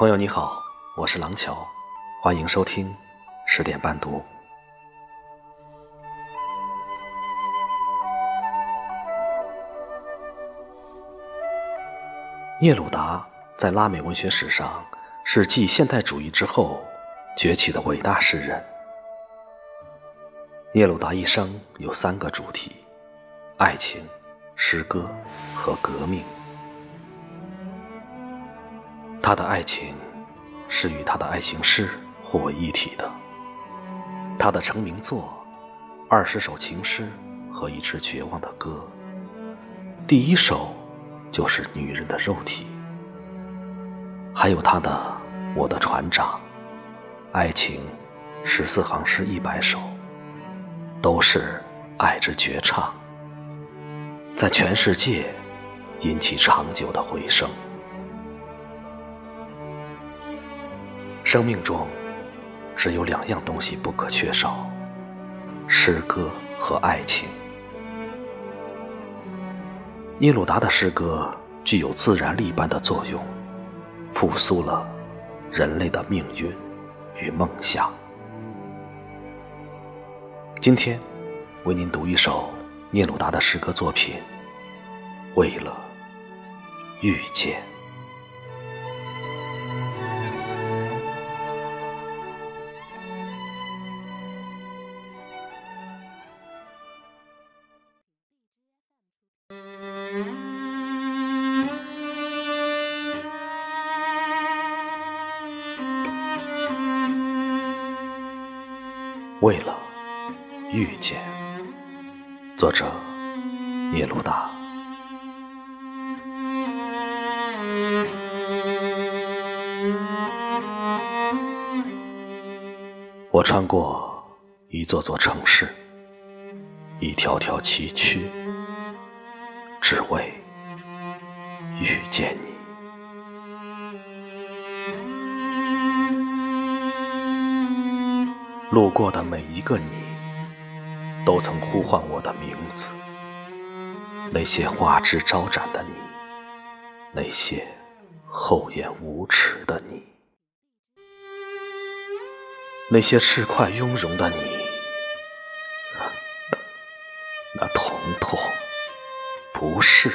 朋友你好，我是廊桥，欢迎收听十点半读。聂鲁达在拉美文学史上是继现代主义之后崛起的伟大诗人。聂鲁达一生有三个主题：爱情、诗歌和革命。他的爱情是与他的爱情诗互为一体的。他的成名作二十首情诗和一支绝望的歌，第一首。就是女人的肉体，还有他的《我的船长》，爱情十四行诗一百首，都是爱之绝唱，在全世界引起长久的回声。生命中只有两样东西不可缺少：诗歌和爱情。聂鲁达的诗歌具有自然力般的作用，复苏了人类的命运与梦想。今天为您读一首聂鲁达的诗歌作品《为了遇见》。为了遇见，作者聂鲁达。我穿过一座座城市，一条条崎岖，只为遇见你。路过的每一个你，都曾呼唤我的名字。那些花枝招展的你，那些厚颜无耻的你，那些市侩雍容的你，那统统不是你。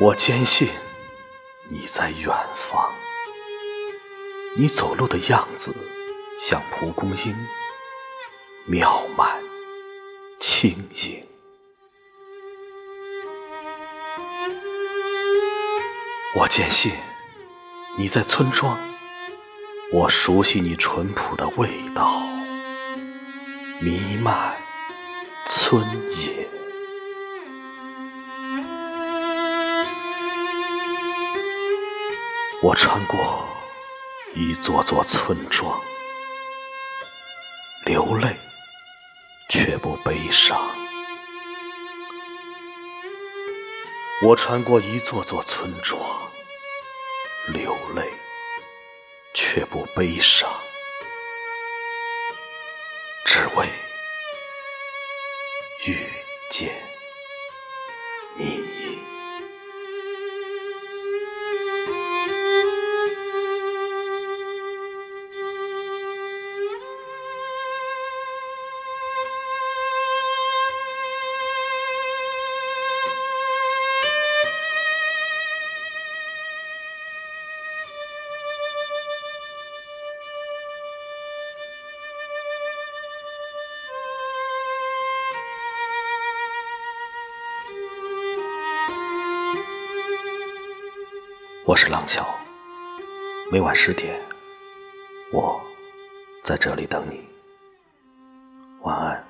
我坚信。你在远方，你走路的样子像蒲公英，妙曼轻盈。我坚信你在村庄，我熟悉你淳朴的味道，弥漫村野。我穿过一座座村庄，流泪却不悲伤。我穿过一座座村庄，流泪却不悲伤，只为遇见我是廊桥每晚十点我在这里等你。晚安。